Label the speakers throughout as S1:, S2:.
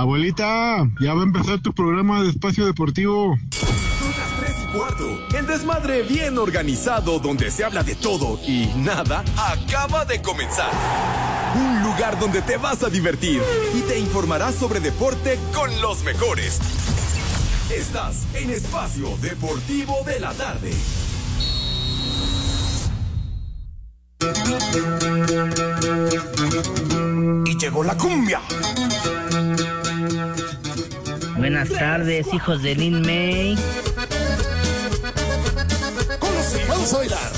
S1: Abuelita, ya va a empezar tu programa de espacio deportivo.
S2: Son las 3 y cuarto. El desmadre bien organizado donde se habla de todo y nada acaba de comenzar. Un lugar donde te vas a divertir y te informarás sobre deporte con los mejores. Estás en Espacio Deportivo de la Tarde.
S3: Y llegó la cumbia.
S4: Buenas tardes, hijos de Lin May.
S3: Conoce, vamos a bailar.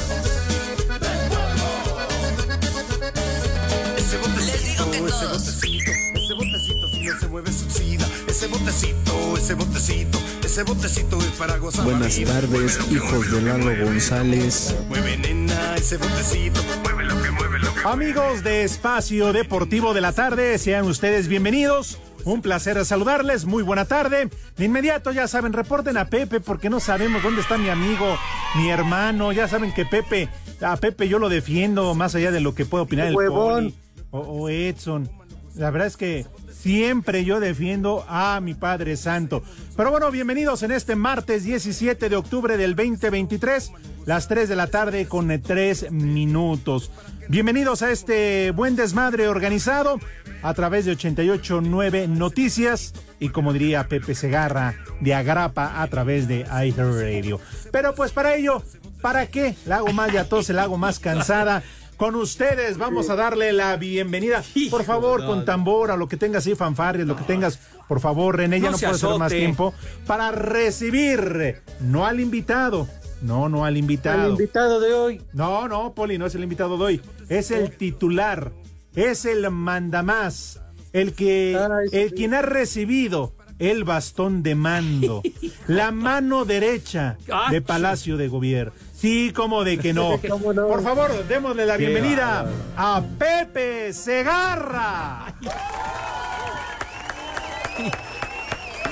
S3: Ese botecito, ese botecito, ese botecito si no se mueve se oxida. Ese botecito, ese botecito, ese botecito es para gozar.
S5: Buenas tardes,
S3: que
S5: hijos de Lalo González.
S3: Mueve nena, ese botecito, mueve lo que mueve lo que
S6: Amigos de Espacio Deportivo de la Tarde, sean ustedes bienvenidos. Un placer saludarles, muy buena tarde. De inmediato, ya saben, reporten a Pepe porque no sabemos dónde está mi amigo, mi hermano. Ya saben que Pepe, a Pepe yo lo defiendo más allá de lo que puede opinar el Poli o, o Edson. La verdad es que siempre yo defiendo a mi Padre Santo. Pero bueno, bienvenidos en este martes 17 de octubre del 2023, las 3 de la tarde con 3 minutos. Bienvenidos a este buen desmadre organizado a través de 889 Noticias y como diría Pepe Segarra de Agrapa a través de iHeartRadio. Pero pues para ello, ¿para qué? La hago más yatosa, la hago más cansada. Con ustedes vamos a darle la bienvenida. Por favor, con tambor, a lo que tengas ahí, fanfarrias, lo que tengas. Por favor, René, ya
S7: No
S6: no,
S7: se
S6: puedo hacer más tiempo. Para recibir, no al invitado. No, no al invitado.
S8: El invitado de hoy.
S6: No, no, Poli, no es el invitado de hoy. Es el titular. Es el mandamás. El que, el quien ha recibido el bastón de mando. la mano derecha
S7: Ah,
S6: de Palacio de Gobierno. Sí, como de que no. Por favor, démosle la bienvenida a Pepe Segarra.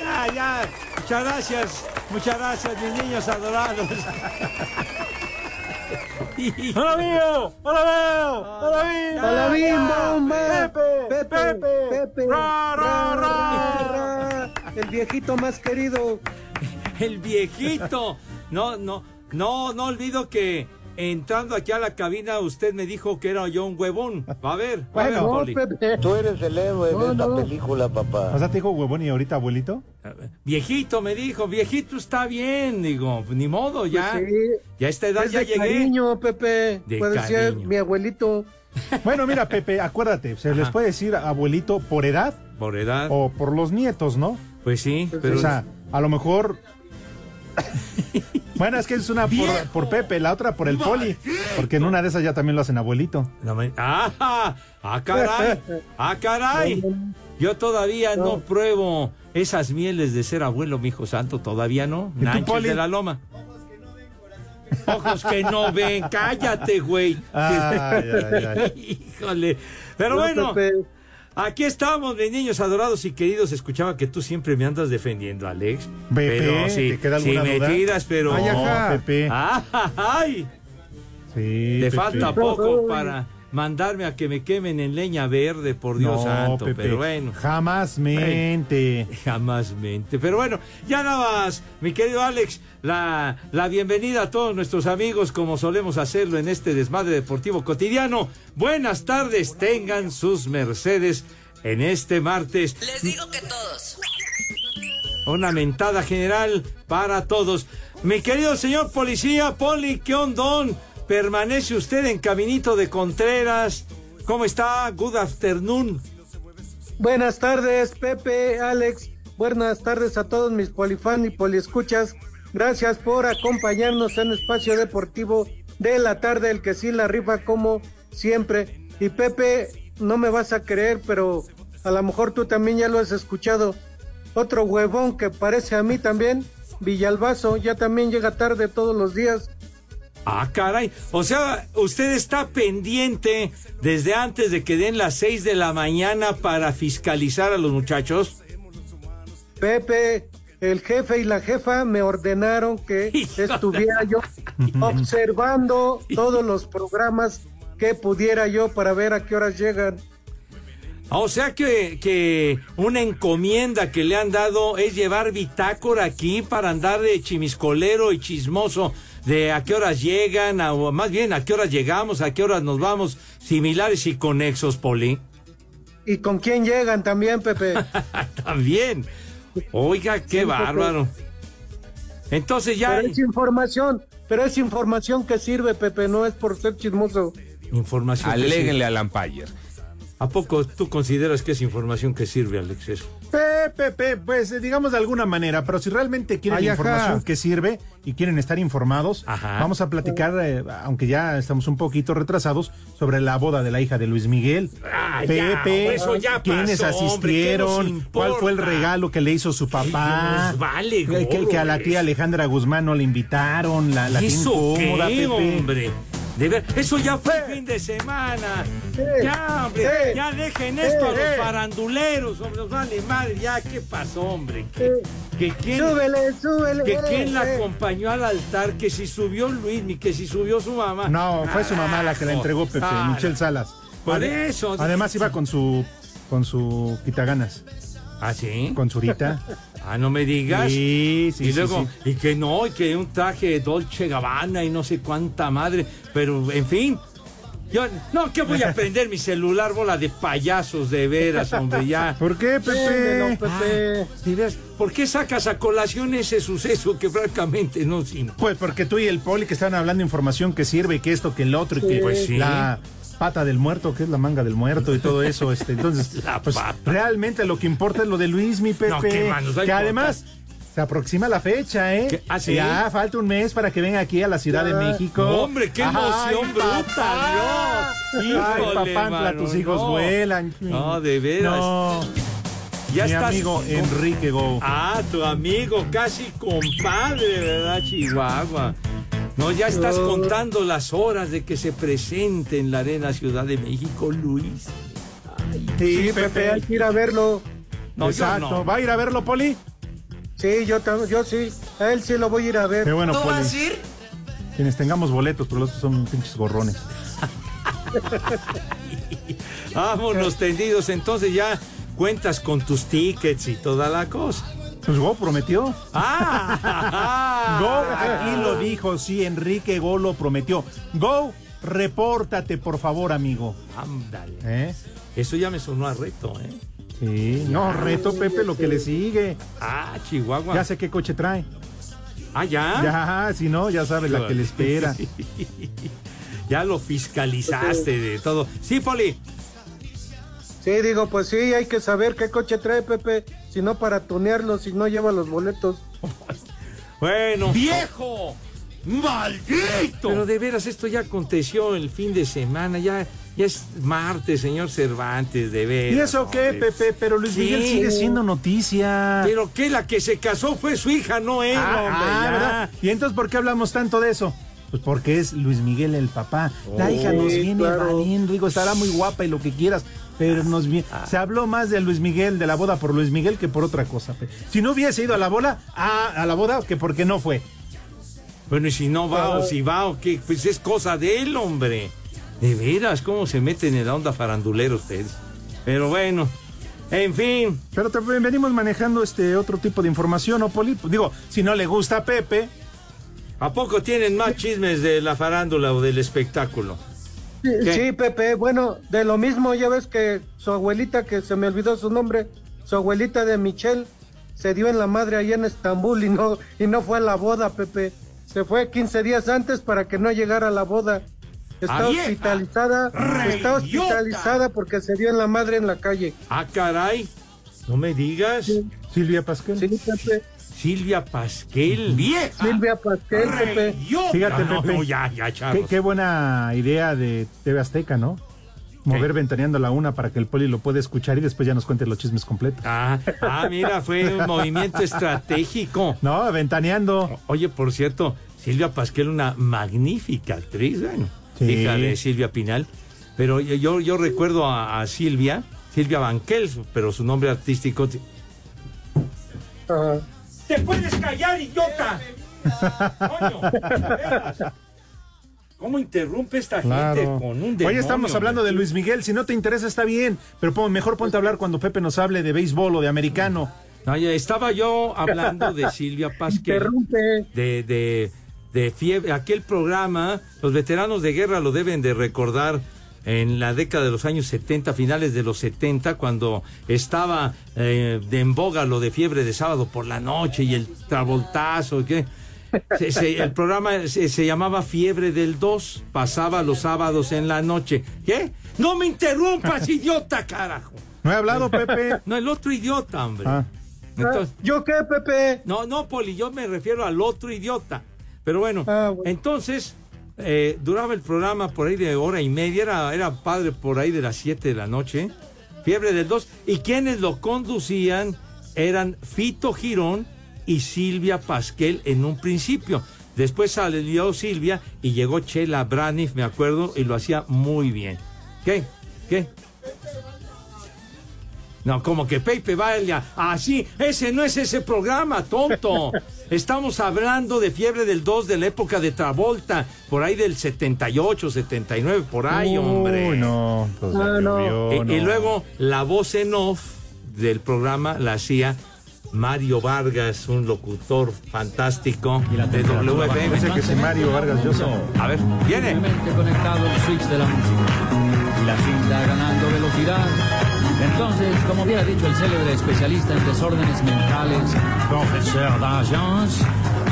S7: Ya, ya. Muchas gracias. Muchas gracias, mis niños adorados.
S6: ¡Hola, mío! ¡Hola, mío! ¡Hola, mío!
S8: ¡Hola, Bim, bomba!
S6: ¡Pepe!
S8: Pepe,
S6: ¡Pepe!
S8: Pepe,
S6: ¡Ra, ra, ra!
S8: ra, el viejito más querido.
S7: El viejito. No, no, no, no olvido que entrando aquí a la cabina usted me dijo que era yo un huevón. Va a ver, va a ver,
S6: Bueno.
S8: No,
S7: Poli.
S8: Pepe.
S9: Tú eres el héroe
S8: No,
S9: de esta
S8: no.
S9: película, papá.
S6: O sea, te dijo huevón y ahorita abuelito.
S7: Viejito me dijo, viejito está bien, digo, ni modo, ya.
S8: Pues Sí,
S7: Ya a esta edad
S8: es
S7: ya
S8: de
S7: llegué.
S8: cariño, Pepe.
S7: De
S8: Puede ser
S7: cariño.
S8: mi abuelito.
S6: Bueno, mira, Pepe, acuérdate, se les puede decir abuelito por edad
S7: Por edad.
S6: o por los nietos, ¿no?
S7: Pues sí, pero
S6: o sea, a lo mejor. bueno, es que es una por, por Pepe, la otra por el poli. Porque en una de esas ya también lo hacen abuelito.
S7: No me- ¡Ah! ¡Ah, caray! ¡Ah, caray! Yo todavía no, pruebo esas mieles de ser abuelo, mi hijo santo, todavía no. Nanches de la loma. Ojos que no ven, cállate, güey.
S6: Ay, ay, ay.
S7: Híjole. Pero
S8: No,
S7: bueno,
S8: Pepe.
S7: Aquí estamos, mis niños adorados y queridos. Escuchaba que tú siempre me andas defendiendo, Alex.
S6: Pepe,
S7: pero sí,
S6: ¿te queda
S7: sí
S6: alguna duda?
S7: tiras, pero.
S8: Ay, ajá.
S6: Pepe.
S7: ¡Ah, ay!
S6: Sí,
S7: Te
S6: Pepe.
S7: falta poco para mandarme a que me quemen en leña verde, por Dios
S6: No,
S7: santo.
S6: Pepe,
S7: Pero bueno,
S6: Jamás mente.
S7: jamás mente. Pero bueno, ya nada más, mi querido Alex, la, la bienvenida a todos nuestros amigos, como solemos hacerlo en este desmadre deportivo cotidiano. Buenas tardes, tengan sus mercedes en este martes.
S10: Les digo que todos.
S7: Una mentada general para todos. Mi querido señor policía, Poli, ¿qué ondón? ¿Permanece usted en Caminito de Contreras? ¿Cómo está? Good afternoon.
S8: Buenas tardes, Pepe, Alex. Buenas tardes a todos mis polifan y poliescuchas. Gracias por acompañarnos en Espacio Deportivo de la tarde, el que sí la rifa como siempre. Y Pepe, no me vas a creer, pero a lo mejor tú también ya lo has escuchado. Otro huevón que parece a mí también, Villalbazo, ya también llega tarde todos los días.
S7: Ah, caray. O sea, usted está pendiente desde antes de que den las seis de la mañana para fiscalizar a los muchachos.
S8: Pepe, el jefe y la jefa me ordenaron que estuviera yo observando todos los programas que pudiera yo para ver a qué horas llegan.
S7: O sea que, que una encomienda que le han dado es llevar bitácora aquí para andar de chimiscolero y chismoso de a qué horas llegan, a- o más bien a qué horas llegamos, a qué horas nos vamos, similares y conexos, Poli.
S8: ¿Y con quién llegan también, Pepe?
S7: También. Oiga, qué bárbaro. Entonces ya
S8: Pero es información, pero es información que sirve, Pepe, no es por ser chismoso.
S7: información. que
S5: Aléguenle
S7: sirve.
S5: a Lampayer.
S7: ¿A poco tú consideras que es información que sirve, Alex? eso?
S6: Pepe, Pepe, pues eh, digamos de alguna manera, pero si realmente quieren
S5: Ay, ajá.
S6: información que sirve y quieren estar informados,
S7: Ajá.
S6: vamos a platicar, eh, aunque ya estamos un poquito retrasados, sobre la boda de la hija de Luis Miguel.
S7: Ah, ya,
S6: Pepe,
S7: eso ya
S6: ¿quiénes
S7: pasó, hombre, ¿qué
S6: asistieron? ¿Cuál fue el regalo que le hizo su papá?
S7: Vale,
S6: que, que- a la tía Alejandra Guzmán no le invitaron, la, la tiene
S7: ¿Eso qué,
S6: Pepe.
S7: hombre? De ver, eso ya fue fin de semana. Ya, hombre, ya dejen esto a los faranduleros, hombre, nos vale madre, ya, ¿qué pasó, hombre? Que, que quién,
S8: Súbele, súbele.
S7: que quién la acompañó al altar, que si subió Luis, ni que si subió su mamá.
S6: No, fue su mamá la que la entregó Pepe,
S7: Ah,
S6: Michelle Salas.
S7: Por eso.
S6: Además iba con su con su quitaganas,
S7: ¿Ah, sí?
S6: con Zurita.
S7: Ah, no me digas.
S6: Sí, sí,
S7: y
S6: sí,
S7: luego,
S6: sí.
S7: y que no, y que un traje Dolce Gabbana y no sé cuánta madre, pero en fin. Yo, no, que voy a prender mi celular, bola de payasos, de veras, hombre, ya.
S6: ¿Por qué, Pepe?
S8: Pepe.
S7: De veras, ¿Por qué sacas a colación ese suceso que francamente no sino?
S6: Pues porque tú y el poli que estaban hablando de información que sirve, que esto, que el otro, y que
S7: Pues sí.
S6: la pata del muerto, que es la manga del muerto y todo eso. Este, entonces,
S7: La
S6: pues
S7: pata.
S6: realmente lo que importa es lo de Luis, mi Pepe.
S7: No, ¿qué más nos va a
S6: que además se aproxima la fecha, ¿eh?
S7: ¿Ah, sí?
S6: Ya falta un mes para que venga aquí a la Ciudad de México.
S7: Hombre, qué emoción
S6: Ay,
S7: bruta. Dios.
S6: Ay, papantla, tus hijos
S7: no.
S6: vuelan.
S7: No, de veras.
S6: No,
S7: Ya
S6: mi
S7: estás.
S6: amigo Enrique Go.
S7: Ah, tu amigo, casi compadre, ¿verdad, Chihuahua? No, ya estás contando las horas de que se presente en la Arena Ciudad de México, Luis.
S6: Sí,
S8: Pepe, hay que ir a verlo.
S7: No,
S6: Exacto.
S7: no.
S6: ¿Va a ir a verlo, Poli?
S8: Sí, yo, yo sí. A él sí lo voy a ir a ver.
S6: Qué bueno, Poli. Quienes tengamos boletos, pero los otros son pinches gorrones.
S7: Vámonos tendidos, entonces ya cuentas con tus tickets y toda la cosa.
S6: Pues Go prometió.
S7: ¡Ah!
S6: Go aquí lo dijo, sí, Enrique Go lo prometió. Go, repórtate, por favor, amigo.
S7: Ándale.
S6: ¿Eh?
S7: Eso ya me sonó a reto, ¿eh?
S6: Sí, no, reto, Pepe, lo que le sigue.
S7: Ah, Chihuahua.
S6: Ya sé qué coche trae.
S7: Ah, ya.
S6: Ya, si no, ya sabe la que le espera.
S7: Ya lo fiscalizaste de todo. Sí, Poli.
S8: Sí, digo, pues sí, hay que saber qué coche trae Pepe, si no para tunearlo, si no lleva los boletos.
S7: Bueno.
S5: ¡Viejo! ¡Maldito!
S7: Pero de veras, esto ya aconteció el fin de semana, ya, ya es martes, señor Cervantes, de veras.
S6: ¿Y eso qué,
S7: hombre.
S6: Pepe? Pero Luis
S7: Sí.
S6: Miguel sigue siendo noticia.
S7: Pero que la que se casó fue su hija, no él,
S6: Ah,
S7: hombre,
S6: ah. ¿Y entonces por qué hablamos tanto de eso? Pues porque es Luis Miguel el papá. La
S7: Oh,
S6: hija nos
S8: Sí,
S6: viene
S8: claro.
S6: valiendo, digo, estará muy guapa y lo que quieras, pero nos viene.
S7: Ah.
S6: Se habló más de Luis Miguel, de la boda por Luis Miguel, que por otra cosa. Si no hubiese ido a la boda, ah, a la boda, que porque no fue.
S7: Bueno, y si no va o si va o qué, pues es cosa de él, hombre. De veras, cómo se meten en la onda farandulera ustedes. Pero bueno, en fin.
S6: Pero también venimos manejando este otro tipo de información, ¿o Poli? Digo, si no le gusta a Pepe,
S7: ¿A poco tienen más chismes de la farándula o del espectáculo?
S8: Sí, Pepe, bueno, de lo mismo, ya ves que su abuelita, que se me olvidó su nombre, su abuelita de Michelle, se dio en la madre allá en Estambul y no, y no fue a la boda, Pepe. Se fue 15 días antes para que no llegara a la boda. Está
S7: ¡Ah,
S8: hospitalizada, está
S7: ¡Reyota!
S8: hospitalizada porque se dio en la madre en la calle.
S7: Ah, caray. No me digas.
S6: Silvia Pascal.
S8: Sí, Pepe.
S7: Silvia Pasquel.
S5: ¡Vieja!
S8: Silvia Pasquel, Pepe.
S6: Fíjate,
S7: Ah, no,
S6: Pepe.
S7: no, ya, ya,
S6: Qué, qué buena idea de TV Azteca, ¿no? Mover ventaneando la una para que el poli lo pueda escuchar y después ya nos cuente los chismes completos.
S7: Ah, ah, mira, fue un movimiento estratégico.
S6: No, ventaneando.
S7: Oye, por cierto, Silvia Pasquel, una magnífica actriz, bueno,
S6: Sí.
S7: hija de Silvia Pinal. Pero yo, yo, recuerdo a, a Silvia, Silvia Banquel, pero su nombre artístico.
S8: Ajá.
S7: ¡Te puedes callar, idiota! ¡Coño! ¿Cómo interrumpe esta gente con un demonio?
S6: Hoy estamos hablando de? Luis Miguel. Si no te interesa, está bien. Pero pon- mejor ponte a hablar cuando Pepe nos hable de béisbol o de americano.
S7: Oye, estaba yo hablando de Silvia Pasquel.
S8: Interrumpe.
S7: de, de, de fiebre, aquel programa, los veteranos de guerra lo deben de recordar en la década de los años 70, finales de los 70, cuando estaba eh, de en boga lo de fiebre de sábado por la noche y el travoltazo, ¿qué? Se- se- el programa se, se llamaba Fiebre del 2, pasaba los sábados en la noche. ¿Qué? No me interrumpas, idiota, carajo.
S6: ¿No he hablado, Pepe?
S7: No, el otro idiota, hombre.
S6: Ah.
S7: Entonces,
S8: ¿Yo qué, Pepe?
S7: no, no, Poli, yo me refiero al otro idiota. Pero bueno,
S8: Ah, bueno.
S7: entonces eh, duraba el programa por ahí de hora y media, era, era padre por ahí de las 7 de la noche, Fiebre del 2, y quienes lo conducían eran Fito Girón y Silvia Pasquel en un principio. Después salió Silvia y llegó Chela Braniff, me acuerdo, y lo hacía muy bien. ¿Qué? ¿Qué? No, como que Pepe vaya así, ese no es ese programa, tonto. Estamos hablando de fiebre del 2 de la época de Travolta, por ahí del 78, 79, por ahí, hombre.
S6: No. pues
S8: Ah, no.
S6: llovió,
S7: Y, y
S6: no.
S7: luego la voz en off del programa la hacía Mario Vargas, un locutor fantástico de WFM.
S6: Que si Mario Vargas Llosa.
S7: A ver, viene.
S9: Conectado el switch de la música. La cinta ganando velocidad. Entonces, como hubiera dicho el célebre especialista en desórdenes mentales, profesor d'agence,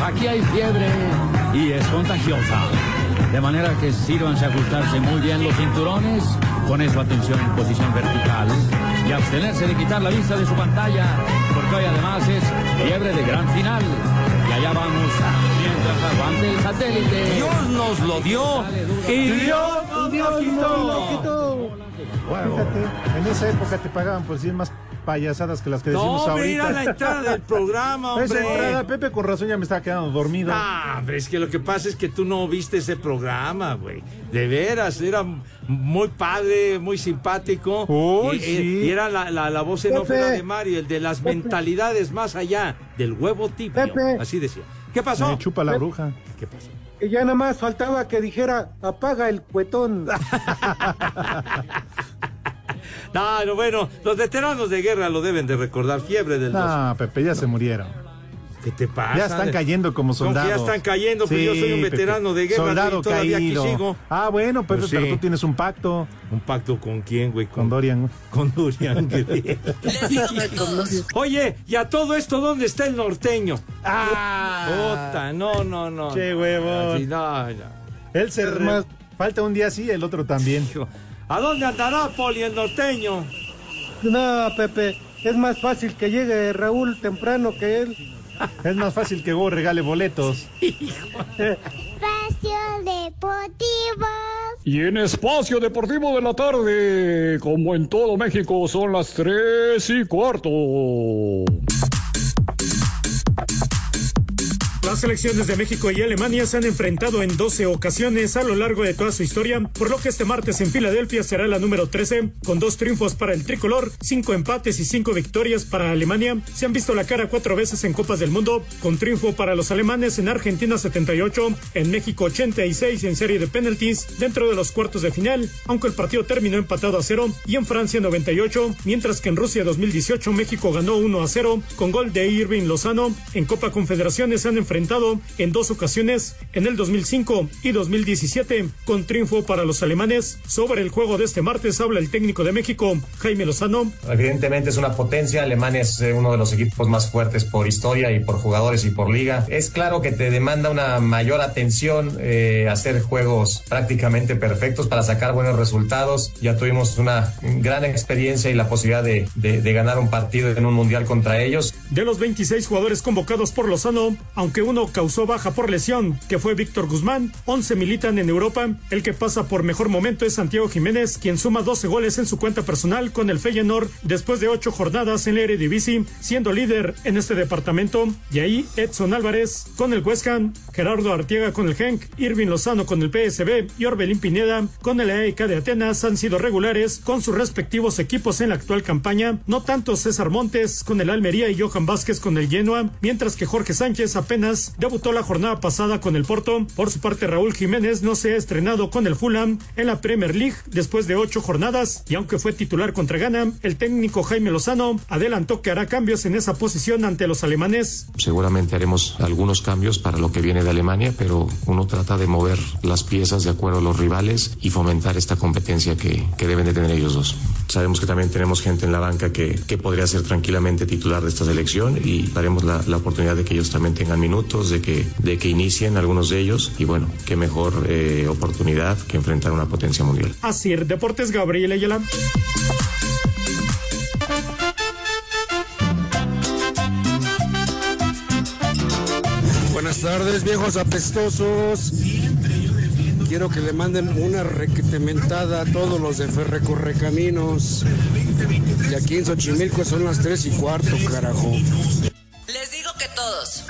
S9: aquí hay fiebre y es contagiosa. De manera que sírvanse a ajustarse muy bien los cinturones, poner su atención en posición vertical y abstenerse de quitar la vista de su pantalla, porque hoy además es fiebre de gran final. Y allá vamos, mientras aguante el satélite.
S7: Dios nos lo dio y Dios quitó.
S8: Quito.
S6: Fíjate, en esa época te pagaban por decir más payasadas que las que decimos
S7: No, mira
S6: ahorita.
S7: la entrada del programa,
S6: Esa
S7: hombre.
S6: entrada, Pepe, con razón ya me estaba quedando dormido.
S7: Ah, hombre, es que lo que pasa es que tú no viste ese programa, güey. De veras, era muy padre, muy simpático.
S6: Uy,
S7: y,
S6: sí.
S7: y era la, la, la voz en off
S8: Pepe.
S7: era de Mario, el de las mentalidades más allá del huevo tibio.
S8: Pepe.
S7: Así decía. ¿Qué pasó?
S6: Me chupa la bruja.
S7: ¿Qué pasó?
S8: Y ya nada más faltaba que dijera, apaga el cuetón.
S7: No, no, bueno, los veteranos de guerra lo deben de recordar. Fiebre del 2.
S6: No, Pepe, ya se murieron.
S7: ¿Qué te pasa?
S6: Ya están cayendo como
S7: ¿Cómo que
S6: soldados.
S7: ya están cayendo? Pues yo soy un
S6: Pepe.
S7: veterano de guerra
S6: Soldado
S7: y todavía aquí
S6: caído.
S7: sigo.
S6: Ah, bueno, Pepe,
S7: Pues
S6: pero tú tienes un pacto
S7: ¿Un pacto con quién, güey?
S6: con Dorian.
S7: Con Durian Gray. Oye, ¿y a todo esto dónde está el norteño?
S6: ¡Ah!
S7: Puta, no, no, no.
S6: Che,
S7: no.
S6: huevón.
S7: No, no.
S6: Él se... re-
S8: Más-
S6: Falta un día sí, el otro también.
S7: Hijo, ¿A dónde andará Poli el norteño?
S8: No, Pepe, es más fácil que llegue Raúl temprano que él.
S6: Es más fácil que vos regale boletos.
S10: Espacio Deportivo.
S11: Y en Espacio Deportivo de la tarde, como en todo México, son las tres y cuarto.
S12: Las selecciones de México y Alemania se han enfrentado en 12 ocasiones a lo largo de toda su historia, por lo que este martes en Filadelfia será la número 13, con dos triunfos para el tricolor, cinco empates y cinco victorias para Alemania. Se han visto la cara cuatro veces en Copas del Mundo, con triunfo para los alemanes en Argentina 78, en México 86 en serie de penalties dentro de los cuartos de final, aunque el partido terminó empatado a cero, y en Francia 98, mientras que en Rusia 2018 México ganó 1 a 0 con gol de Irving Lozano. En Copa Confederaciones se han enfrentado en dos ocasiones, en el 2005 y 2017, con triunfo para los alemanes. Sobre el juego de este martes habla el técnico de México, Jaime Lozano.
S13: Evidentemente es una potencia, Alemania es eh, uno de los equipos más fuertes por historia y por jugadores y por liga. Es claro que te demanda una mayor atención, eh, hacer juegos prácticamente perfectos para sacar buenos resultados. Ya tuvimos una gran experiencia y la posibilidad de, de- de ganar un partido en un mundial contra ellos.
S12: De los 26 jugadores convocados por Lozano, aunque uno causó baja por lesión, que fue Víctor Guzmán, 11 militan en Europa. El que pasa por mejor momento es Santiago Jiménez, quien suma 12 goles en su cuenta personal con el Feyenoord después de 8 jornadas en la Eredivisie, siendo líder en este departamento. Y ahí Edson Álvarez con el West Gerardo Artiega con el Genk, Irving Lozano con el PSB y Orbelín Pineda con el AEK de Atenas han sido regulares con sus respectivos equipos en la actual campaña. No tanto César Montes con el Almería y Johan Vázquez con el Genoa, mientras que Jorge Sánchez apenas Debutó la jornada pasada con el Porto. Por su parte, Raúl Jiménez no se ha estrenado con el Fulham en la Premier League después de ocho jornadas y aunque fue titular contra Ghana, el técnico Jaime Lozano adelantó que hará cambios en esa posición ante los alemanes.
S10: Seguramente haremos algunos cambios para lo que viene de Alemania, pero uno trata de mover las piezas de acuerdo a los rivales y fomentar esta competencia que, que deben de tener ellos dos. Sabemos que también tenemos gente en la banca que, que podría ser tranquilamente titular de esta selección y daremos la, la, oportunidad de que ellos también tengan minutos, de que, de que inicien algunos de ellos y bueno, qué mejor eh, oportunidad que enfrentar una potencia mundial.
S12: Así, Deportes Gabriel Ayala.
S14: Buenas tardes, viejos apestosos. Quiero que le manden una requetementada a todos los de Ferrecorrecaminos. Y aquí en Xochimilco son las tres y cuarto, carajo.
S15: Les digo que todos.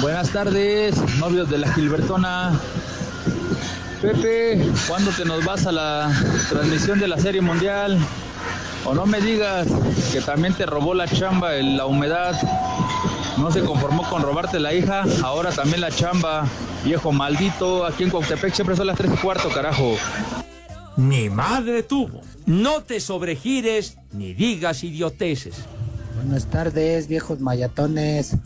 S9: Buenas tardes, novios de la Gilbertona. Pepe, ¿cuándo te nos vas a la transmisión de la Serie Mundial? O no me digas que también te robó la chamba en la humedad. No se conformó con robarte la hija, ahora también la chamba. Viejo maldito, aquí en Cuauhtémoc siempre son las tres y cuarto, carajo.
S7: Ni madre tuvo. No te sobregires ni digas idioteces.
S4: Buenas tardes, viejos mayatones.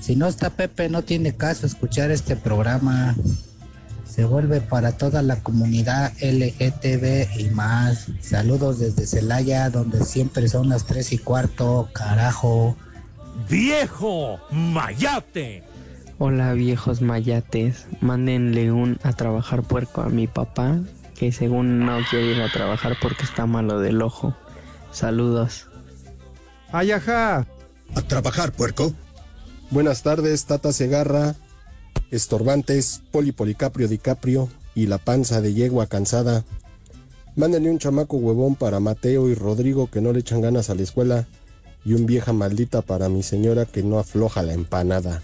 S4: Si no está Pepe, no tiene caso escuchar este programa. Se vuelve para toda la comunidad LGTB y más. Saludos desde Celaya, donde siempre son las tres y cuarto, carajo.
S7: ¡Viejo mayate!
S16: Hola viejos mayates, mándenle un a trabajar puerco a mi papá, que según no quiere ir a trabajar porque está malo del ojo. Saludos.
S6: Ayaja.
S17: A trabajar puerco.
S18: Buenas tardes, Tata Segarra, Estorbantes, Poli Policaprio Dicaprio y la panza de yegua cansada. Mándenle un chamaco huevón para Mateo y Rodrigo que no le echan ganas a la escuela y un vieja maldita para mi señora que no afloja la empanada.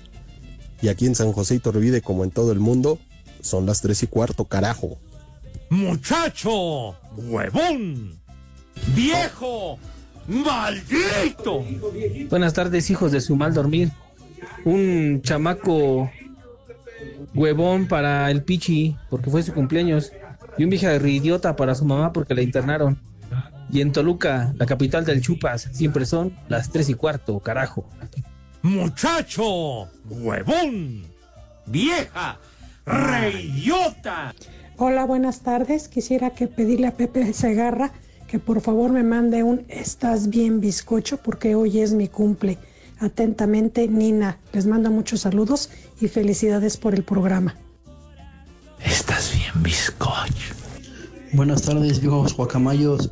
S18: Y aquí en San José y Torvide, como en todo el mundo, son las tres y cuarto, carajo.
S7: ¡Muchacho! ¡Huevón! ¡Viejo! ¡Maldito!
S19: Buenas tardes, hijos de su mal dormir. Un chamaco huevón para el Pichi, porque fue su cumpleaños. Y un vieja idiota para su mamá porque la internaron. Y en Toluca, la capital del Chupas, siempre son las tres y cuarto, carajo.
S7: ¡Muchacho! ¡Huevón! ¡Vieja! ¡Reidiota!
S20: Hola, buenas tardes. Quisiera que pedirle a Pepe Segarra que por favor me mande un Estás bien bizcocho porque hoy es mi cumple. Atentamente, Nina. Les mando muchos saludos y felicidades por el programa.
S7: Estás bien bizcocho.
S21: Buenas tardes, viejos guacamayos.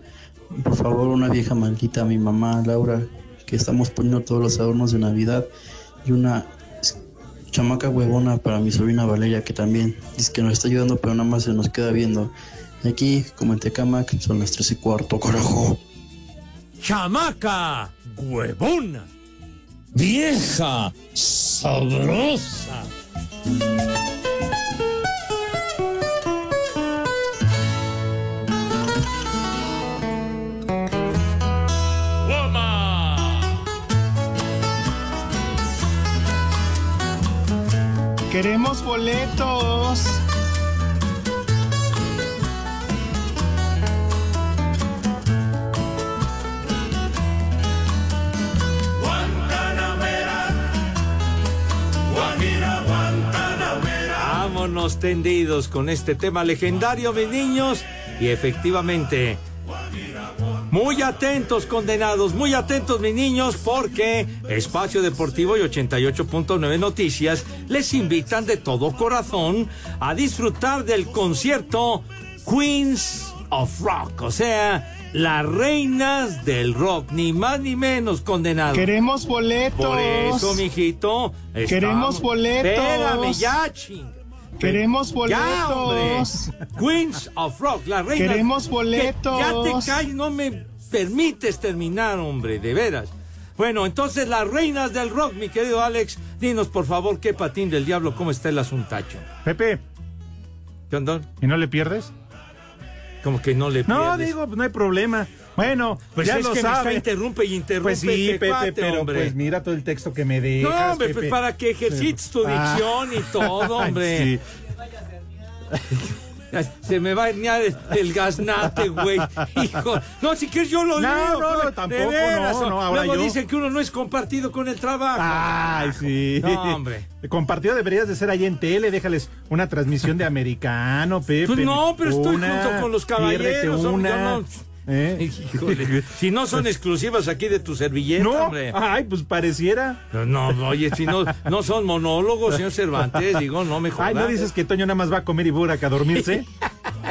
S21: Por favor, una vieja maldita a mi mamá Laura, que estamos poniendo todos los adornos de Navidad. Y una chamaca huevona para mi sobrina Valeria, que también dice que nos está ayudando, pero nada más se nos queda viendo. Aquí, como en Tecamac, son las tres y cuarto, carajo.
S7: ¡Chamaca! ¡Huevona! ¡Vieja! ¡Sabrosa!
S1: Queremos boletos.
S7: Vámonos tendidos con este tema legendario, mis niños. Y efectivamente, muy atentos, condenados, muy atentos, mis niños, porque Espacio Deportivo y 88.9 Noticias les invitan de todo corazón a disfrutar del concierto Queens of Rock, o sea, las reinas del rock, ni más ni menos condenados.
S1: Queremos boletos.
S7: Por eso, mijito. estamos-
S1: Queremos boletos.
S7: Espérame, ya, ching.
S1: Queremos
S7: Ya,
S1: boletos.
S7: Queens of Rock, la reina.
S1: Queremos boletos.
S7: Que ya te calles, no me permites terminar, hombre, de veras. Bueno, entonces las reinas del rock, mi querido Alex, dinos por favor qué patín del diablo, cómo está el asuntacho.
S6: Pepe.
S7: ¿Qué onda?
S6: ¿Y no le pierdes?
S7: Como que no le
S6: No,
S7: pierdes.
S6: digo, pues no hay problema. Bueno,
S7: Pues
S6: ya
S7: es
S6: lo
S7: que me
S6: sabe.
S7: está interrumpe y interrumpe
S6: Pues sí,
S7: este
S6: Pepe,
S7: cuate,
S6: pero
S7: hombre.
S6: pues mira todo el texto que me dejas.
S7: No, hombre, pues para que ejercites tu
S6: Ah.
S7: dicción y todo, hombre.
S6: sí.
S7: Se me va a herniar el, el gaznate, güey. Hijo. No, si quieres yo lo
S6: No,
S7: leo.
S6: no, no,
S7: de
S6: tampoco,
S7: veras,
S6: no, no, ahora
S7: Luego
S6: yo.
S7: dicen que uno no es compartido con el trabajo.
S6: Ay, sí.
S7: No, hombre.
S6: Compartido deberías de ser ahí en tele, déjales una transmisión de americano, Pepe.
S7: Pues no, pero estoy
S6: Una,
S7: junto con los caballeros. hombre, yo no-
S6: ¿Eh?
S7: Híjole, si no son exclusivas aquí de tu servilleta,
S6: No,
S7: hombre.
S6: ay, pues pareciera.
S7: No, no, oye, si no, no son monólogos, señor Cervantes, digo, no me jodas.
S6: Ay, ¿no dices que Toño nada más va a comer y buraca a dormirse?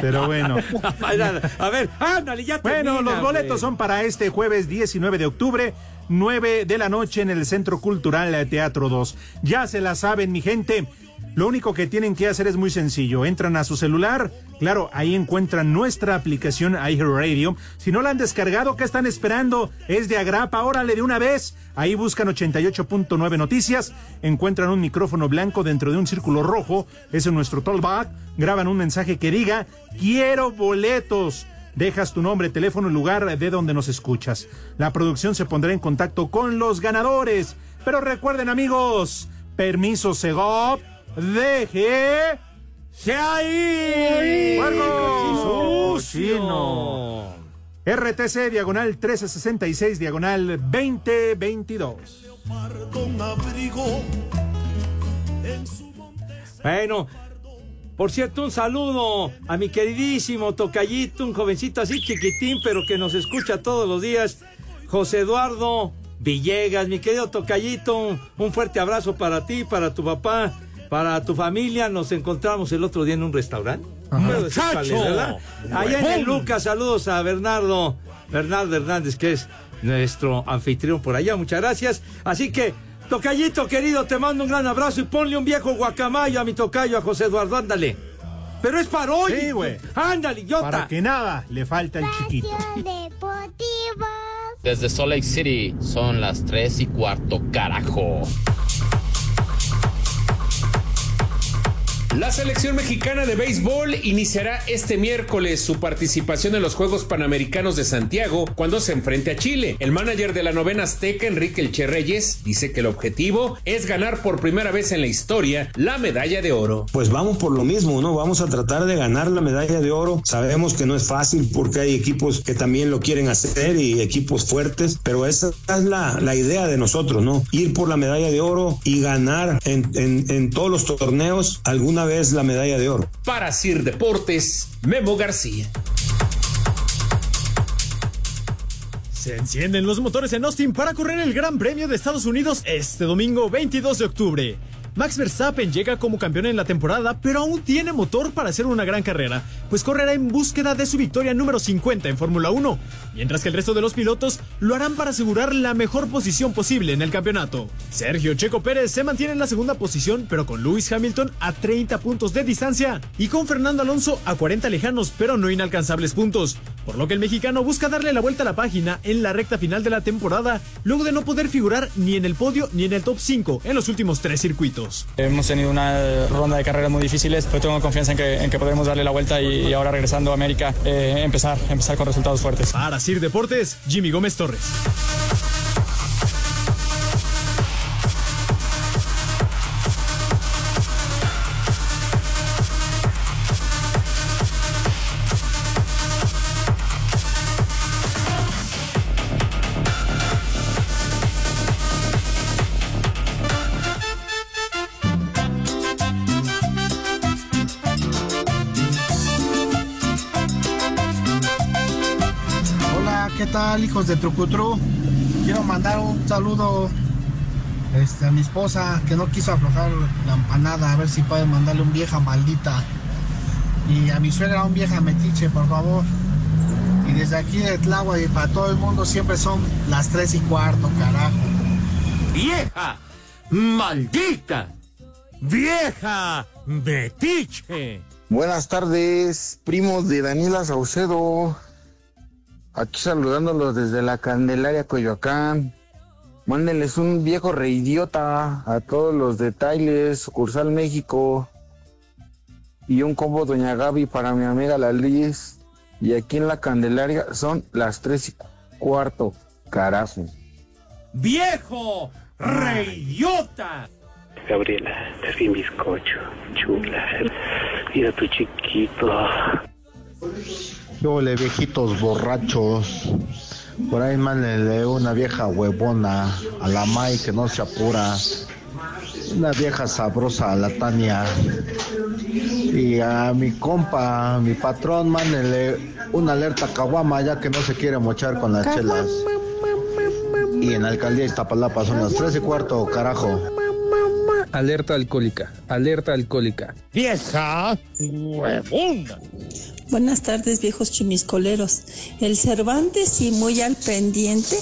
S6: Pero bueno.
S7: A ver, ándale, ya
S6: Bueno,
S7: termina,
S6: los boletos
S7: hombre.
S6: son para este jueves 19 de octubre, 9 de la noche en el Centro Cultural Teatro 2. Ya se la saben, mi gente. Lo único que tienen que hacer es muy sencillo. Entran a su celular. Claro, ahí encuentran nuestra aplicación iHeartRadio. Si no la han descargado, ¿qué están esperando? Es de agrapa, órale de una vez. Ahí buscan 88.9 noticias. Encuentran un micrófono blanco dentro de un círculo rojo. Es nuestro tollback. Graban un mensaje que diga, quiero boletos. Dejas tu nombre, teléfono y lugar de donde nos escuchas. La producción se pondrá en contacto con los ganadores. Pero recuerden amigos, permiso Segov, deje...
S7: ¡Se ahí!
S6: ¡Puerco! Chino. RTC diagonal 1366 diagonal 2022.
S22: Con abrigo
S7: Bueno, por cierto, un saludo a mi queridísimo tocallito, un jovencito así chiquitín, pero que nos escucha todos los días, José Eduardo Villegas, mi querido tocallito, un fuerte abrazo para ti, para tu papá, para tu familia. Nos encontramos el otro día en un restaurante.
S23: ¡Muchacho!
S7: Allá en el. Lucas, saludos a Bernardo, Bernardo Hernández, que es nuestro anfitrión por allá. Muchas gracias. Así que, tocallito querido, te mando un gran abrazo y ponle un viejo guacamayo a mi tocayo, a José Eduardo, ándale. Pero es para hoy.
S6: Sí, güey.
S7: Ándale, idiota.
S6: Para que nada le falta el chiquito.
S24: Desde Salt Lake City son las 3 y cuarto, carajo.
S25: La selección mexicana de béisbol iniciará este miércoles su participación en los Juegos Panamericanos de Santiago cuando se enfrente a Chile. El manager de la novena azteca, Enrique Elche Reyes, dice que el objetivo es ganar por primera vez en la historia la medalla de oro.
S26: Pues vamos por lo mismo, ¿no? Vamos a tratar de ganar la medalla de oro. Sabemos que no es fácil porque hay equipos que también lo quieren hacer y equipos fuertes, pero esa es la, la idea de nosotros, ¿no? Ir por la medalla de oro y ganar en, en- en todos los torneos alguna vez la medalla de oro.
S25: Para Sir Deportes, Memo García.
S27: Se encienden los motores en Austin para correr el Gran Premio de Estados Unidos este domingo 22 de octubre. Max Verstappen llega como campeón en la temporada, pero aún tiene motor para hacer una gran carrera, pues correrá en búsqueda de su victoria número 50 en Fórmula 1, mientras que el resto de los pilotos lo harán para asegurar la mejor posición posible en el campeonato. Sergio Checo Pérez se mantiene en la segunda posición, pero con Lewis Hamilton a 30 puntos de distancia y con Fernando Alonso a 40 lejanos pero no inalcanzables puntos, por lo que el mexicano busca darle la vuelta a la página en la recta final de la temporada, luego de no poder figurar ni en el podio ni en el top 5 en los últimos tres circuitos.
S28: Hemos tenido una ronda de carreras muy difíciles, pero tengo confianza en que, en que podremos darle la vuelta y, y ahora regresando a América, eh, empezar, empezar con resultados fuertes.
S27: Para Sir Deportes, Jimmy Gómez Torres.
S29: Tal, hijos de Trucutru? Quiero mandar un saludo este, a mi esposa que no quiso aflojar la empanada, a ver si pueden mandarle un vieja maldita. Y a mi suegra un vieja metiche, por favor. Y desde aquí de Tláhuac y para todo el mundo siempre son las tres y cuarto, carajo.
S23: ¡Vieja! ¡Maldita! ¡Vieja! ¡Metiche!
S30: Buenas tardes, primos de Daniela Saucedo. Aquí saludándolos desde la Candelaria Coyoacán. Mándenles un viejo reidiota a todos los detalles, sucursal México. Y un combo Doña Gaby para mi amiga la Liz.
S26: Y aquí en la Candelaria son las tres y cuarto, carajo.
S5: ¡Viejo! ¡Reyota!
S31: Gabriela, te bien bizcocho, chula. Mira tu chiquito.
S29: Yo le viejitos borrachos. Por ahí mándenle una vieja huevona a la Mai que no se apura. Una vieja sabrosa a la Tania. Y a mi compa, a mi patrón, mándenle una alerta caguama ya que no se quiere mochar con las chelas. Y en la alcaldía de Iztapalapa son las tres y cuarto, carajo.
S19: Alerta alcohólica, alerta alcohólica.
S5: ¡Vieja! ¡Huevona!
S32: Buenas tardes, viejos chimiscoleros. El Cervantes sí muy al pendiente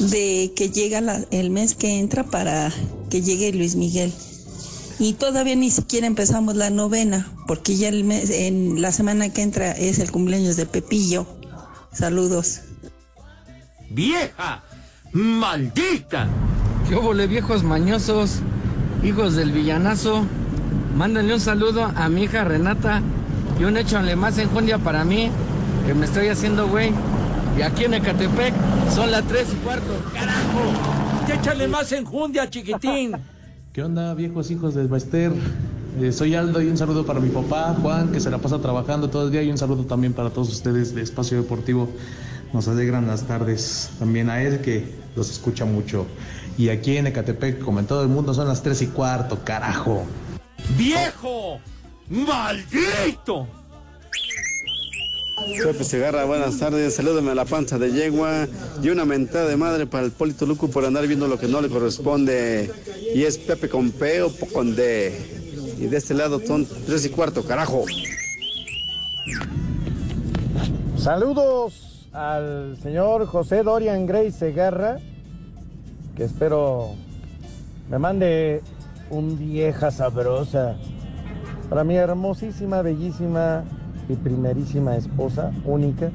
S32: de que llega la- el mes que entra para que llegue Luis Miguel. Y todavía ni siquiera empezamos la novena, porque ya el mes, en la semana que entra es el cumpleaños de Pepillo. Saludos.
S5: ¡Vieja! ¡Maldita!
S19: ¿Qué óvole, viejos mañosos? Hijos del villanazo. Mándenle un saludo a mi hija Renata y un échale más enjundia para mí, que me estoy haciendo güey. Y aquí en Ecatepec son las tres y cuarto. ¡Carajo!
S5: ¡Échale más enjundia, chiquitín!
S33: ¿Qué onda, viejos hijos del Baester? Eh, soy Aldo y un saludo para mi papá, Juan, que se la pasa trabajando todo el día, y un saludo también para todos ustedes de Espacio Deportivo. Nos alegran las tardes. También a él, que los escucha mucho. Y aquí en Ecatepec, como en todo el mundo, son las tres y cuarto, carajo.
S5: ¡Viejo! ¡Maldito!
S34: Pepe Segarra, buenas tardes. Salúdame a la panza de yegua y una mentada de madre para el Polito Luco por andar viendo lo que no le corresponde. Y es Pepe con P o con D. Y de este lado son tres y cuarto, carajo.
S35: Saludos al señor José Dorian Gray Segarra, que espero me mande un vieja sabrosa para mi hermosísima, bellísima y primerísima esposa, única,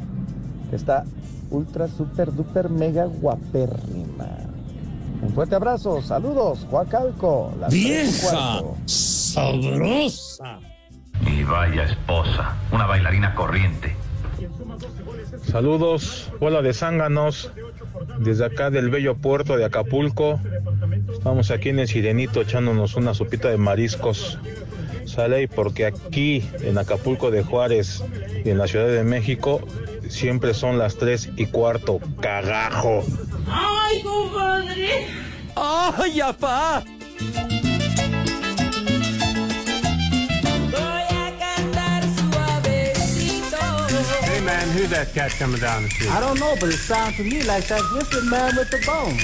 S35: que está ultra, super, duper, mega guapérrima. Un fuerte abrazo, saludos, Huacalco. las tres y
S36: ¡Vieja! ¡Sabrosa! Y vaya esposa, una bailarina corriente.
S37: Saludos, hola de zánganos, desde acá del bello puerto de Acapulco. Estamos aquí en el Sirenito echándonos una sopita de mariscos. Sale porque aquí en Acapulco de Juárez y en la Ciudad de México siempre son las 3 y cuarto. Cagajo.
S5: ¡Ay, compadre! ¡Ay, apá!
S38: Hey man, who's that cat coming down the street?
S35: I don't know, but it sounds to me like that Mr. Man with the bone.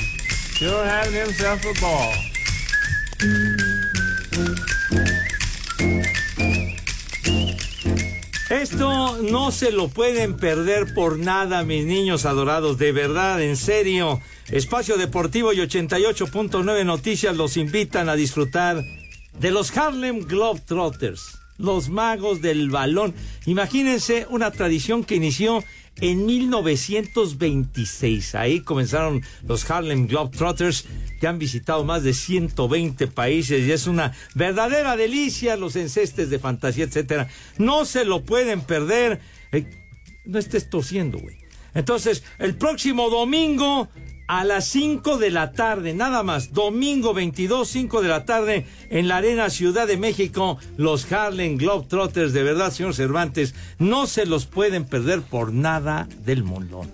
S38: Sure having himself a ball.
S7: Esto no se lo pueden perder por nada, mis niños adorados, de verdad, en serio. Espacio Deportivo y 88.9 Noticias los invitan a disfrutar de los Harlem Globetrotters, los magos del balón. Imagínense una tradición que inició en 1926. Ahí comenzaron los Harlem Globetrotters que han visitado más de 120 países y es una verdadera delicia los encestes de fantasía, etcétera. No se lo pueden perder. No estés tosiendo, güey. Entonces, el próximo domingo a las 5 de la tarde, nada más, domingo 22, 5 de la tarde, en la Arena Ciudad de México, los Harlem Globetrotters, de verdad, señor Cervantes, no se los pueden perder por nada del mundo.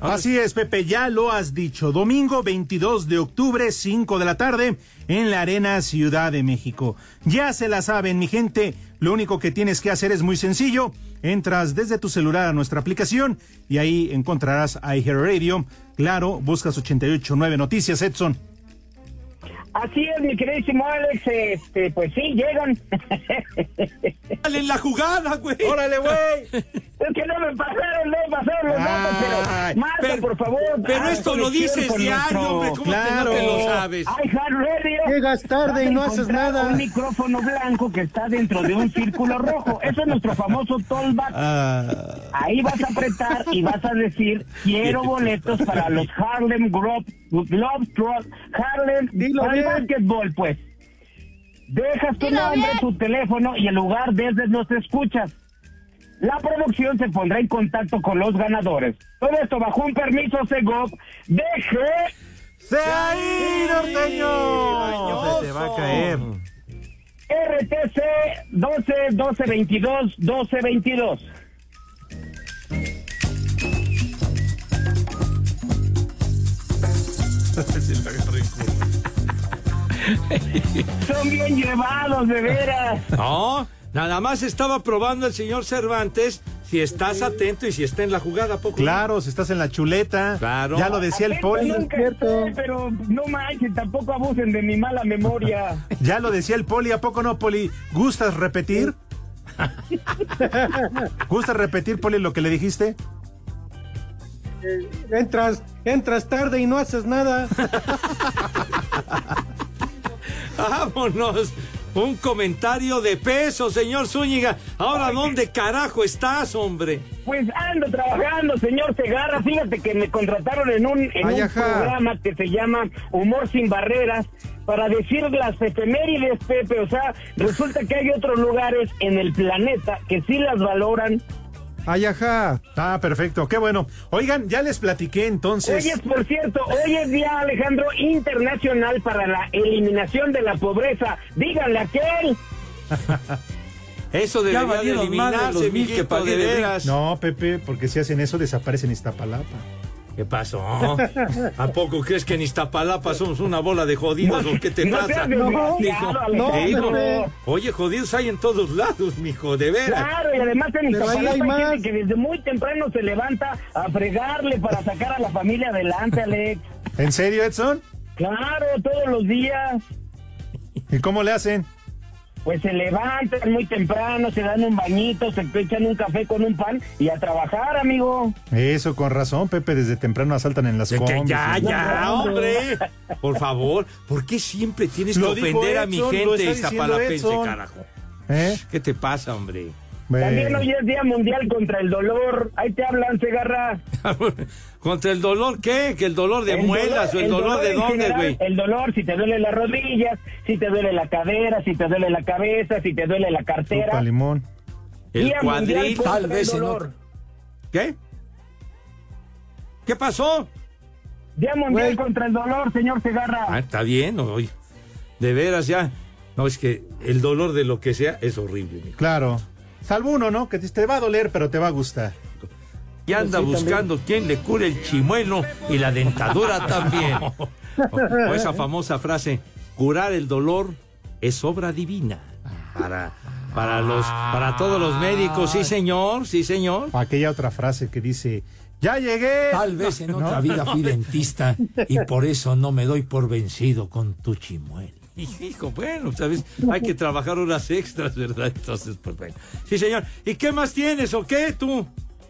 S6: Así es, Pepe, ya lo has dicho. Domingo 22 de octubre, 5 de la tarde, en la Arena Ciudad de México. Ya se la saben, mi gente. Lo único que tienes que hacer es muy sencillo. Entras desde tu celular a nuestra aplicación y ahí encontrarás a Radio. Claro, buscas 889 Noticias, Edson.
S39: Así es, mi queridísimo Alex, este, pues sí, llegan.
S7: ¡Dale en la jugada, güey!
S6: ¡Órale, güey!
S39: Es que no me pasaron, no me pasaron los datos, pero Marta,
S7: pero-
S39: por favor.
S7: pero esto lo dices diario,
S39: nuestro-
S7: hombre, ¿cómo te- no te lo sabes?
S39: iHeartRadio.
S35: Llegas tarde y no haces nada.
S39: Un micrófono blanco que está dentro de un círculo rojo. Eso es nuestro famoso tollback.
S6: Ah.
S39: Ahí vas a apretar y vas a decir, quiero boletos para los Harlem Globe, Globetrotters, Harlem, para el básquetbol, pues. Dejas tu nombre, tu teléfono y el lugar desde los escuchas. la producción se pondrá en contacto con los ganadores. Todo esto bajo un permiso Segov de G.
S6: ¡Se ahí, norteño! Se te va a caer.
S39: RTC 12 12 22 12 22. Son bien llevados, de veras.
S7: No, nada más estaba probando el señor Cervantes si estás atento y si está en la jugada, ¿a poco.
S6: Claro, si estás en la chuleta.
S7: Claro.
S6: Ya lo decía el poli.
S39: nunca estoy, pero no manches, tampoco abusen de mi mala memoria.
S6: Ya lo decía el poli, ¿a poco no, poli? ¿Gustas repetir? ¿Gustas repetir, poli, lo que le dijiste?
S40: Entras, entras tarde y no haces nada.
S7: Vámonos. Un comentario de peso, señor Zúñiga. Ahora, ¿dónde carajo estás, hombre?
S39: Pues ando trabajando, señor Segarra. Fíjate que me contrataron en un, en
S6: Ay,
S39: un programa que se llama Humor sin Barreras para decir las efemérides, Pepe. O sea, resulta que hay otros lugares en el planeta que sí las valoran.
S6: Ay, ajá. Ah, perfecto, qué bueno. Oigan, ya les platiqué entonces.
S39: Hoy es, por cierto, hoy es Día Alejandro Internacional para la Eliminación de la Pobreza. Díganle a aquel.
S7: Eso
S5: Ya
S7: debería de eliminarse,
S5: los mil que pagué
S7: de
S5: de
S7: veras.
S6: No, Pepe, porque si hacen eso desaparecen Iztapalapa.
S7: ¿Qué pasó? ¿A poco crees que en Iztapalapa somos una bola de jodidos o qué te
S39: No
S7: pasa?
S39: desgraciado,
S7: Dijo,
S39: Alejandro.
S7: te digo,
S39: No.
S7: Oye, jodidos hay en todos lados, mijo, de veras.
S39: Claro, y además en Iztapalapa
S40: hay
S39: gente que desde muy temprano se levanta a fregarle para sacar a la familia adelante, Alex.
S6: ¿En serio, Edson?
S39: Claro, todos los días.
S6: ¿Y cómo le hacen?
S39: Pues se levantan muy temprano, se dan un bañito, se echan un café con un pan y a trabajar, amigo.
S6: Eso, con razón, Pepe, desde temprano asaltan en las combis.
S7: ya,
S6: y-
S7: ya,
S39: No,
S7: hombre. Por favor, ¿por qué siempre tienes
S6: Lo
S7: que ofender a mi gente
S6: Edson.
S7: carajo?
S6: ¿Eh?
S7: ¿Qué te pasa, hombre?
S39: También hoy es Día Mundial contra el Dolor. Ahí te hablan, Segarra.
S7: ¿Contra el dolor qué? ¿Que el dolor de
S39: El
S7: muelas o el dolor, de dónde, güey?
S39: El dolor, si te duele las rodillas, si te duele la cadera, si te duele la cabeza, si te duele la cartera.
S6: limón.
S7: El
S39: Día
S7: cuadril, tal
S39: el
S7: vez en
S39: dolor.
S7: ¿Qué? ¿Qué pasó?
S39: Día Mundial contra el Dolor, señor Segarra.
S7: Ah, está bien, oye. De veras ya. No, es que el dolor de lo que sea es horrible, mijo.
S6: Claro. Salvo uno, ¿no? Que te- te va a doler, pero te va a gustar.
S7: Y anda buscando quién le cure el chimuelo y la dentadura también. O, o esa famosa frase, curar el dolor es obra divina. Para, para, los, para todos los médicos, sí señor, sí señor.
S6: Aquella otra frase que dice, ya llegué.
S5: Tal vez en
S6: ¿No?
S5: otra vida fui dentista y por eso no me doy por vencido con tu chimuelo.
S7: Hijo, bueno, sabes, hay que trabajar horas extras, ¿verdad? Entonces, pues bueno. Sí, señor. ¿Y qué más tienes o qué tú?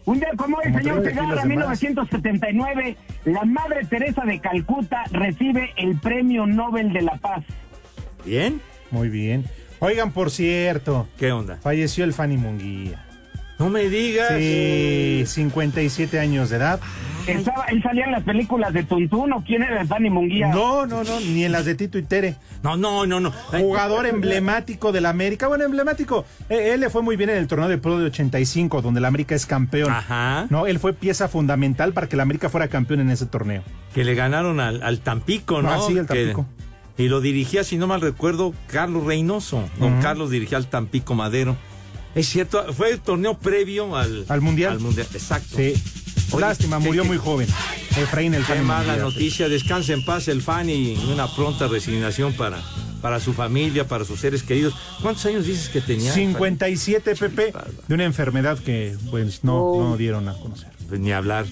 S39: Un día como hoy, señor Segarra,
S6: los demás.
S39: 1979, la Madre Teresa de Calcuta recibe el Premio Nobel de la Paz.
S7: ¿Bien?
S6: Muy bien. Oigan, por cierto,
S7: ¿Qué onda?
S6: falleció el Fanny Munguía.
S7: No me digas.
S6: Sí, 57 años de edad.
S39: Estaba, él salía en las películas de Tuntún, ¿o quién era el Fanny Munguía?
S6: No, no, no, ni en las de Tito y Tere.
S7: No, no, no, no.
S6: Jugador emblemático del América. Bueno, emblemático. Eh, Él le fue muy bien en el torneo de Pro de 85, donde el América es campeón.
S7: Ajá.
S6: No, él fue pieza fundamental para que el América fuera campeón en ese torneo.
S7: Que le ganaron al, al Tampico, ¿no?
S6: Ah, sí, al
S7: Que-
S6: Tampico.
S7: y lo dirigía, si no mal recuerdo, Carlos Reynoso. Don. Carlos dirigía al Tampico Madero. Es cierto, fue el torneo previo al,
S6: Al Mundial.
S7: Al mundial, exacto.
S6: Sí.
S7: Oye,
S6: Lástima, murió muy joven. Efraín el
S7: Qué mala noticia. Descanse en paz el fan y una pronta resignación para, para su familia, para sus seres queridos. ¿Cuántos años dices que tenía?
S6: 57, Pepe, de una enfermedad que pues no, no dieron a conocer.
S7: Pues ni hablar.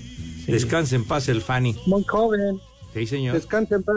S7: Descanse en paz el Fanny.
S40: Muy joven.
S7: Sí, señor.
S40: Descansa en paz.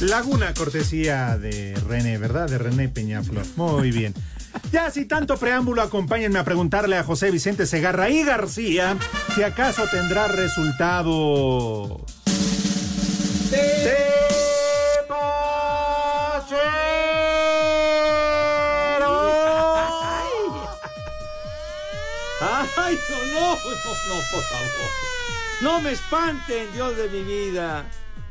S6: Laguna, cortesía de René, ¿verdad? De René Peñaflor. Muy bien. Ya sin tanto preámbulo, acompáñenme a preguntarle a José Vicente Segarra y García si acaso tendrá resultado.
S7: ¡Ay, no, no, no, me espanten, Dios de mi vida!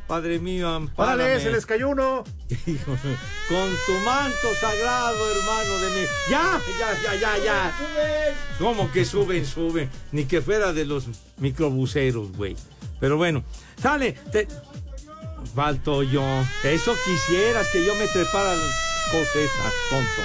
S7: Padre mío, ampárame.
S6: ¡Órale, se les cayó uno!
S7: Con tu manto sagrado, hermano de mí. ¡Ya, ya, ya, ya, ya! ¿Cómo que suben, suben? Ni que fuera de los microbuseros, güey. Pero bueno, sale. Te... Falto yo. Eso quisieras que yo me trepara cosas, tonto.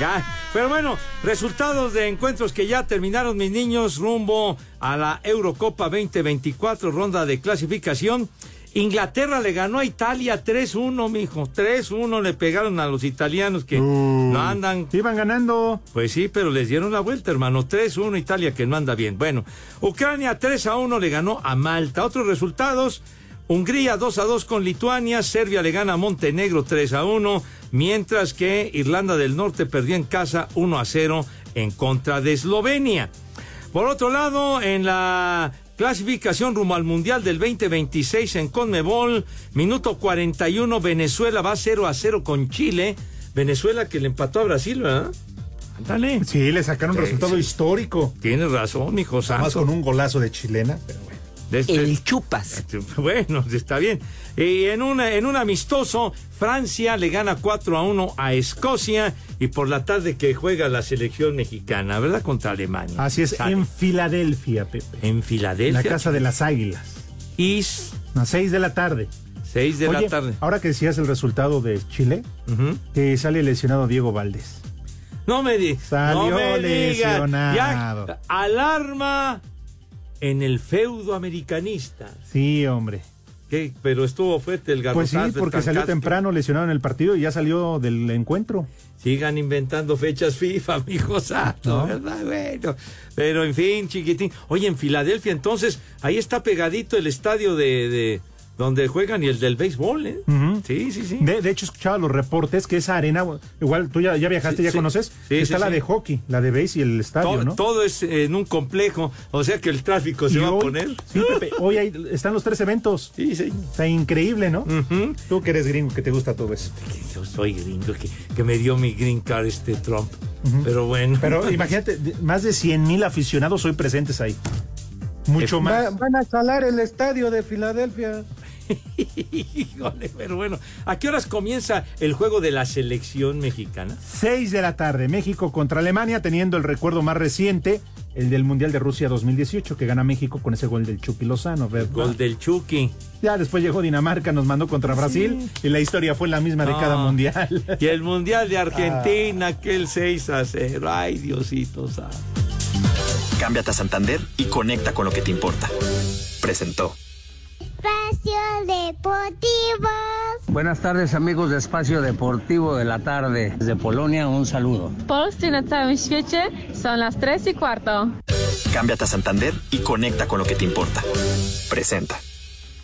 S7: Ya. Pero bueno, resultados de encuentros que ya terminaron mis niños rumbo a la Eurocopa 2024, ronda de clasificación. Inglaterra le ganó a Italia 3-1, mijo. 3-1 le pegaron a los italianos que no andan.
S6: Iban ganando.
S7: Pues sí, pero les dieron la vuelta, hermano. 3-1 Italia que no anda bien. Bueno, Ucrania 3-1 le ganó a Malta. Otros resultados. Hungría 2 a 2 con Lituania, Serbia le gana a Montenegro 3 a 1, mientras que Irlanda del Norte perdió en casa 1 a 0 en contra de Eslovenia. Por otro lado, en la clasificación rumbo al Mundial del 2026 en Conmebol, minuto 41, Venezuela va 0 a 0 con Chile. Venezuela que le empató a Brasil, ¿verdad? Ándale.
S6: Sí, le sacaron un
S7: Sí,
S6: resultado
S7: sí.
S6: histórico.
S7: Tienes razón, hijo santo.
S6: con un golazo de chilena, pero bueno.
S7: El chupas. Bueno, está bien. Y en, una, en un amistoso, Francia le gana 4 a 1 a Escocia y por la tarde que juega la selección mexicana, ¿verdad? Contra Alemania.
S6: Así es,
S7: Sale.
S6: en Filadelfia, Pepe.
S7: En
S6: En
S7: Filadelfia.
S6: la Casa de las Águilas.
S7: Y
S6: A las 6 de la tarde.
S7: 6 de
S6: Oye,
S7: la tarde.
S6: Ahora que decías el resultado de Chile, que sale lesionado Diego Valdés.
S7: No me digas.
S6: Salió
S7: no me diga.
S6: lesionado.
S7: Ya, alarma en el feudo americanista.
S6: Sí, hombre.
S7: ¿Qué? Pero estuvo fuerte el
S6: Pues sí,
S7: garrotazo,
S6: porque salió temprano lesionado en el partido y ya salió del encuentro.
S7: Sigan inventando fechas FIFA, mi hijo santo,
S6: ¿No?
S7: ¿verdad? Bueno, pero en fin, chiquitín. Oye, en Filadelfia, entonces, ahí está pegadito el estadio de, de donde juegan y el del béisbol, ¿eh? Sí, sí, sí.
S6: De, de hecho, escuchaba los reportes que esa arena, igual tú ya, ya viajaste,
S7: Sí,
S6: ya
S7: sí.
S6: conoces,
S7: Sí,
S6: está
S7: sí,
S6: la
S7: sí.
S6: de hockey, la de base y el estadio,
S7: todo,
S6: ¿no?
S7: todo es en un complejo, o sea que el tráfico se
S6: Y
S7: va a poner.
S6: Sí, Pepe, hoy hay- están los tres eventos.
S7: Sí, sí.
S6: Está increíble, ¿no? Tú que eres gringo, que te gusta todo eso.
S7: Yo soy gringo, que, que me dio mi green card este Trump. Pero bueno.
S6: Pero imagínate, más de 100 mil aficionados hoy presentes ahí. Mucho
S7: Es-
S6: más.
S40: Va- van a salar el estadio de Filadelfia.
S7: Híjole, pero bueno, ¿a qué horas comienza el juego de la selección mexicana?
S6: 6 de la tarde, México contra Alemania, teniendo el recuerdo más reciente, el del Mundial de Rusia 2018, que gana México con ese gol del Chucky Lozano, ¿verdad?
S7: Gol del Chucky.
S6: Ya después llegó Dinamarca, nos mandó contra Brasil y la historia fue la misma de
S7: Ah.
S6: cada mundial.
S7: Y el Mundial de Argentina, aquel 6 a 0. Ay, Diosito santo.
S41: Cámbiate a Santander y conecta con lo que te importa. Presentó.
S42: Espacio Deportivo.
S43: Buenas tardes amigos de Espacio Deportivo de la Tarde. Desde Polonia un saludo.
S44: Polscy na całym świecie są las 3 y cuarto.
S41: Cámbiate a Santander y conecta con lo que te importa. Presenta.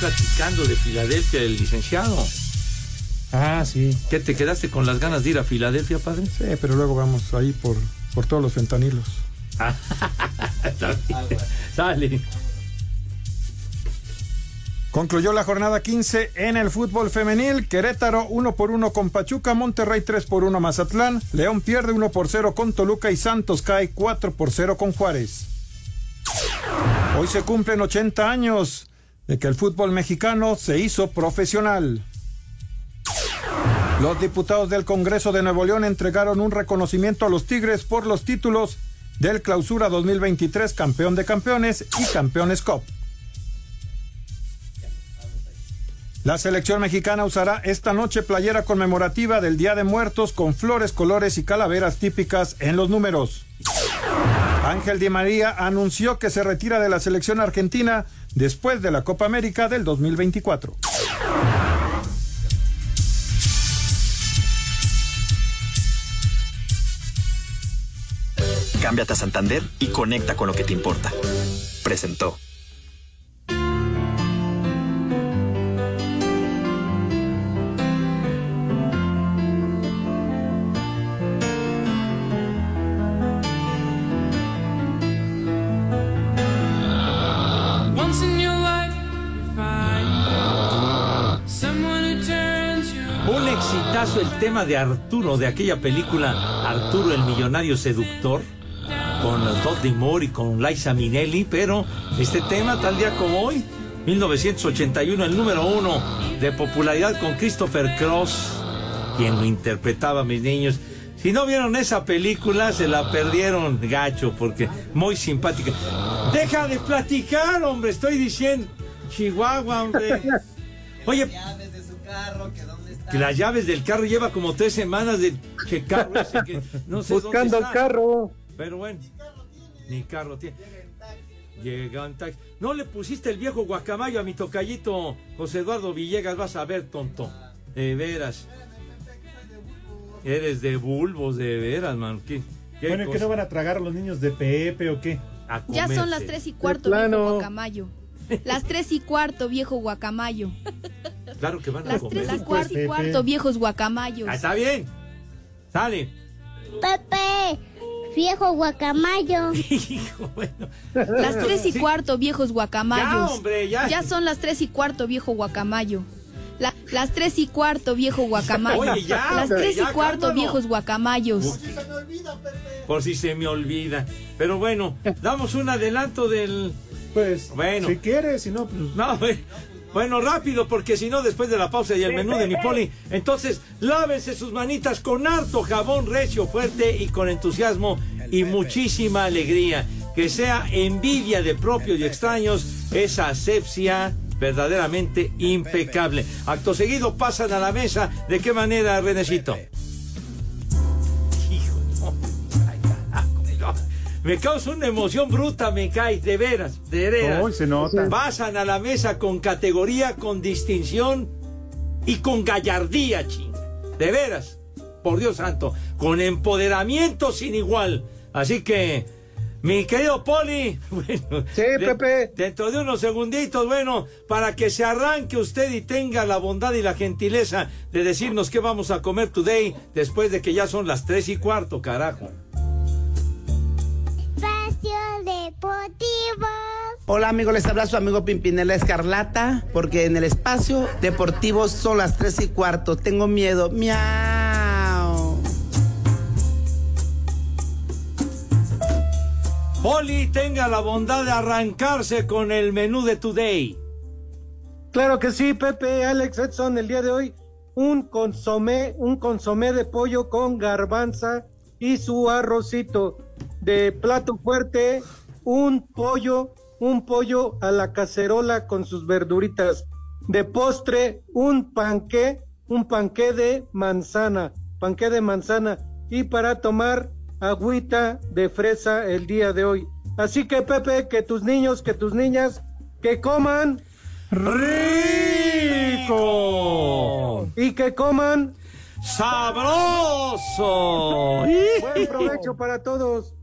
S7: Platicando de Filadelfia el licenciado.
S6: Ah, sí.
S7: ¿Qué te quedaste con las ganas de ir a Filadelfia, padre?
S45: Sí, pero luego vamos ahí por, por todos los fentanilos.
S7: Sale.
S45: Concluyó la jornada 15 en el fútbol femenil. Querétaro 1 por 1 con Pachuca, Monterrey 3 por 1 Mazatlán, León pierde 1 por 0 con Toluca y Santos cae 4 por 0 con Juárez. Hoy se cumplen 80 años de que el fútbol mexicano se hizo profesional. Los diputados del Congreso de Nuevo León entregaron un reconocimiento a los Tigres por los títulos del Clausura 2023 Campeón de Campeones y Campeones Cup. La selección mexicana usará esta noche playera conmemorativa del Día de Muertos con flores, colores y calaveras típicas en los números. Ángel Di María anunció que se retira de la selección argentina después de la Copa América del 2024.
S41: Cámbiate a Santander y conecta con lo que te importa. Presentó.
S7: Tema de Arturo, de aquella película Arturo el millonario seductor, con Dudley Moore y con Liza Minnelli, pero este tema, tal día como hoy, 1981, el número uno de popularidad con Christopher Cross, quien lo interpretaba, mis niños. Si no vieron esa película, se la perdieron gacho, porque muy simpática. Deja de platicar, hombre, estoy diciendo. Chihuahua, hombre. Oye, que las llaves del carro lleva como tres semanas de que carro ese que no sé
S35: Buscando
S7: dónde
S35: el carro.
S7: Pero bueno, ni carro tiene. Llega en taxi. No le pusiste el viejo guacamayo a mi tocallito José Eduardo Villegas, vas a ver, tonto. De veras. Eres de bulbos, de veras, man. ¿Qué, qué
S6: Bueno, ¿y qué
S7: cosa?
S6: no van a tragar los niños de Pepe o qué?
S7: A
S46: Ya son las tres y cuarto, viejo guacamayo. Las tres y cuarto, viejo guacamayo.
S7: Claro que van a
S46: Las
S7: comer.
S46: tres y cuarto, y cuarto, viejos guacamayos.
S7: Ah, está bien. Sale.
S42: Pepe, viejo guacamayo.
S46: Las tres y cuarto, viejos guacamayos.
S42: Ya, hombre, ya.
S46: son las tres y cuarto, viejo guacamayo. La- las tres y cuarto, viejo guacamayo.
S7: Oye, ya,
S46: las tres
S7: ya,
S46: y cuarto,
S7: cálmalo.
S46: viejos guacamayos.
S7: Por si se me olvida. Pero bueno, damos un adelanto del.
S6: Pues,
S7: bueno.
S6: si quieres, si no, pues.
S7: No, eh, bueno, rápido, porque si no, después de la pausa y el menú de mi poli, entonces lávense sus manitas con harto jabón recio, fuerte y con entusiasmo y muchísima alegría. Que sea envidia de propios y extraños, esa asepsia verdaderamente impecable. Acto seguido pasan a la mesa. ¿De qué manera, Renecito? Me causa una emoción bruta, me cae, de veras, de veras.
S6: Oh, se nota.
S7: Pasan a la mesa con categoría, con distinción y con gallardía, ching. De veras, por Dios santo, con empoderamiento sin igual. Así que, mi querido Poli, bueno,
S35: Sí,
S7: de-
S35: Pepe.
S7: Dentro de unos segunditos, bueno, para que se arranque usted y tenga la bondad y la gentileza de decirnos qué vamos a comer today después de que ya son las tres y cuarto, carajo.
S47: Hola amigos, les habla su amigo Pimpinela Escarlata, porque en el espacio deportivo son las tres y cuarto. Tengo miedo. Miau.
S7: Poli, tenga la bondad de arrancarse con el menú de today.
S35: Claro que sí, Pepe, Alex Edson, el día de hoy un consomé, un consomé de pollo con garbanza y su arrocito de plato fuerte, un pollo, un pollo a la cacerola con sus verduritas. De postre, un panqué, un panqué de manzana, panqué de manzana y para tomar agüita de fresa el día de hoy. Así que Pepe, que tus niños, que tus niñas, que coman
S7: rico
S35: y que coman
S7: sabroso.
S35: Buen provecho para todos.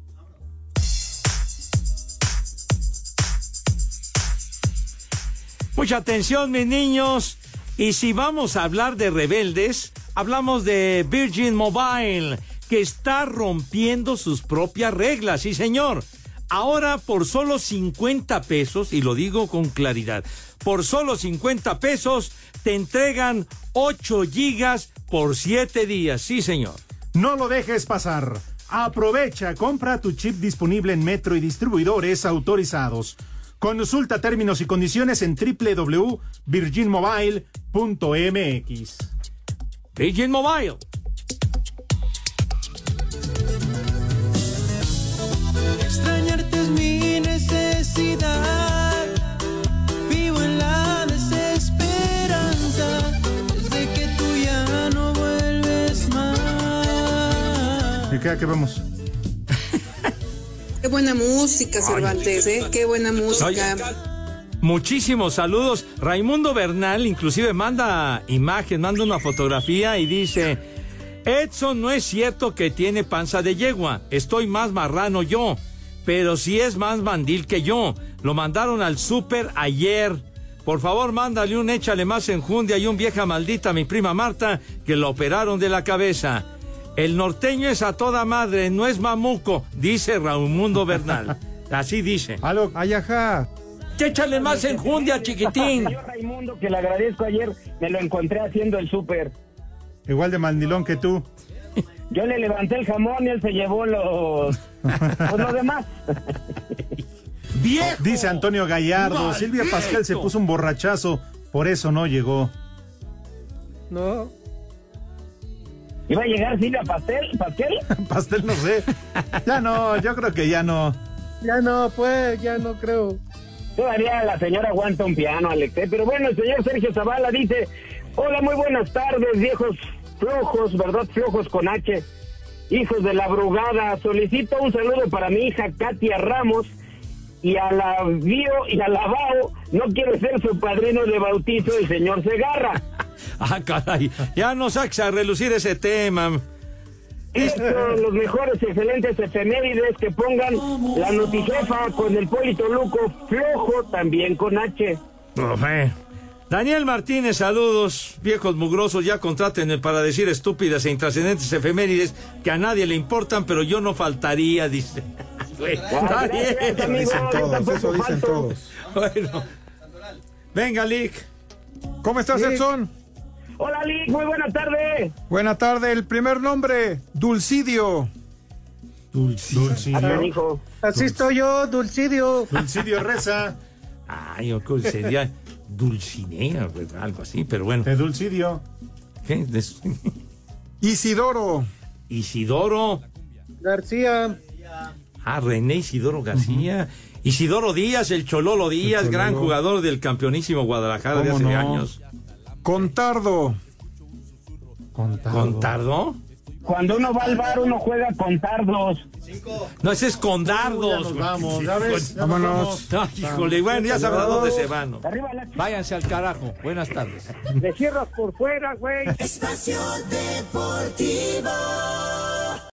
S7: Mucha atención, mis niños. Y si vamos a hablar de rebeldes, hablamos de Virgin Mobile, que está rompiendo sus propias reglas. Sí, señor. Ahora por solo 50 pesos, y lo digo con claridad, por solo 50 pesos te entregan 8 gigas por 7 días. Sí, señor.
S6: No lo dejes pasar. Aprovecha, compra tu chip disponible en Metro y distribuidores autorizados. Consulta términos y condiciones en www.virginmobile.mx.
S7: Virgin Mobile.
S48: Extrañarte es mi necesidad. Vivo en la desesperanza
S6: desde que tú ya no vuelves más. ¿Y qué, qué vamos?
S49: Qué buena música, Cervantes, ¿eh? Qué buena música.
S7: Muchísimos saludos. Raimundo Bernal inclusive manda imagen, manda una fotografía y dice, Edson, no es cierto que tiene panza de yegua, estoy más marrano yo, pero sí es más mandil que yo. Lo mandaron al súper ayer. Por favor, mándale un échale más enjundia y un vieja maldita a mi prima Marta que lo operaron de la cabeza. El norteño es a toda madre, no es mamuco, dice Raimundo Bernal. Así dice.
S6: Aló, ayajá.
S7: Échale más enjundia, chiquitín.
S39: Señor Raimundo, que le agradezco ayer, me lo encontré haciendo el súper.
S6: Igual de mandilón que tú.
S39: Yo le levanté el jamón y él se llevó los, pues, lo demás.
S6: Dice Antonio Gallardo, Silvia Pascal se puso un borrachazo, por eso no llegó.
S40: No.
S39: ¿Iba a llegar Silvia Pastel? ¿Pastel?
S6: Pastel no sé. Ya no, yo creo que ya no.
S40: Ya no, pues, ya no creo.
S39: Todavía la señora aguanta un piano, Alex. ¿eh? Pero bueno, el señor Sergio Zavala dice, hola, muy buenas tardes, viejos flojos, ¿verdad? Flojos con H. Hijos de la brugada, solicito un saludo para mi hija Katia Ramos y a la Bio y a la Bao, no quiere ser su padrino de bautizo el señor Segarra.
S7: Ah, caray, ya no saques a relucir ese tema.
S39: Estos, los mejores, excelentes efemérides que pongan la notijefa con el Polito Luco, flojo también con H.
S7: Profe. Daniel Martínez, saludos, viejos mugrosos, ya contrátenme para decir estúpidas e intrascendentes efemérides que a nadie le importan, pero yo no faltaría, dice. Está bien.
S45: Eso dicen todos, eso dicen todos.
S7: Bueno. Venga, Lick.
S45: ¿Cómo estás, Edson?
S39: Hola, Lick, muy buena tarde.
S45: Buena tarde, el primer nombre, Dulcidio.
S6: Dulcidio.
S39: hijo.
S40: Así estoy yo, Dulcidio.
S6: Dulcidio reza.
S7: Ay, yo creo que sería Dulcinea, pues, algo así, pero bueno.
S6: De Dulcidio.
S7: ¿Qué?
S45: Isidoro.
S7: Isidoro.
S40: García.
S7: Ah, René Isidoro García. Isidoro Díaz, el Chololo Díaz,
S45: Chololo.
S7: gran jugador del campeonísimo Guadalajara de
S45: ¿Cómo
S7: hace
S45: no?
S7: años.
S45: Contardo.
S7: ¿Contardo?
S39: Cuando uno va al bar, uno juega con tardos.
S7: No, ese es con dardos.
S6: vamos, ya ves, ya nos
S45: Vámonos.
S7: No, híjole, bueno, ya sabrá dónde se van. ¿no?
S39: Arriba la ch-
S7: Váyanse al carajo. Buenas tardes.
S39: Le cierras por fuera, güey.
S48: Espacio Deportivo.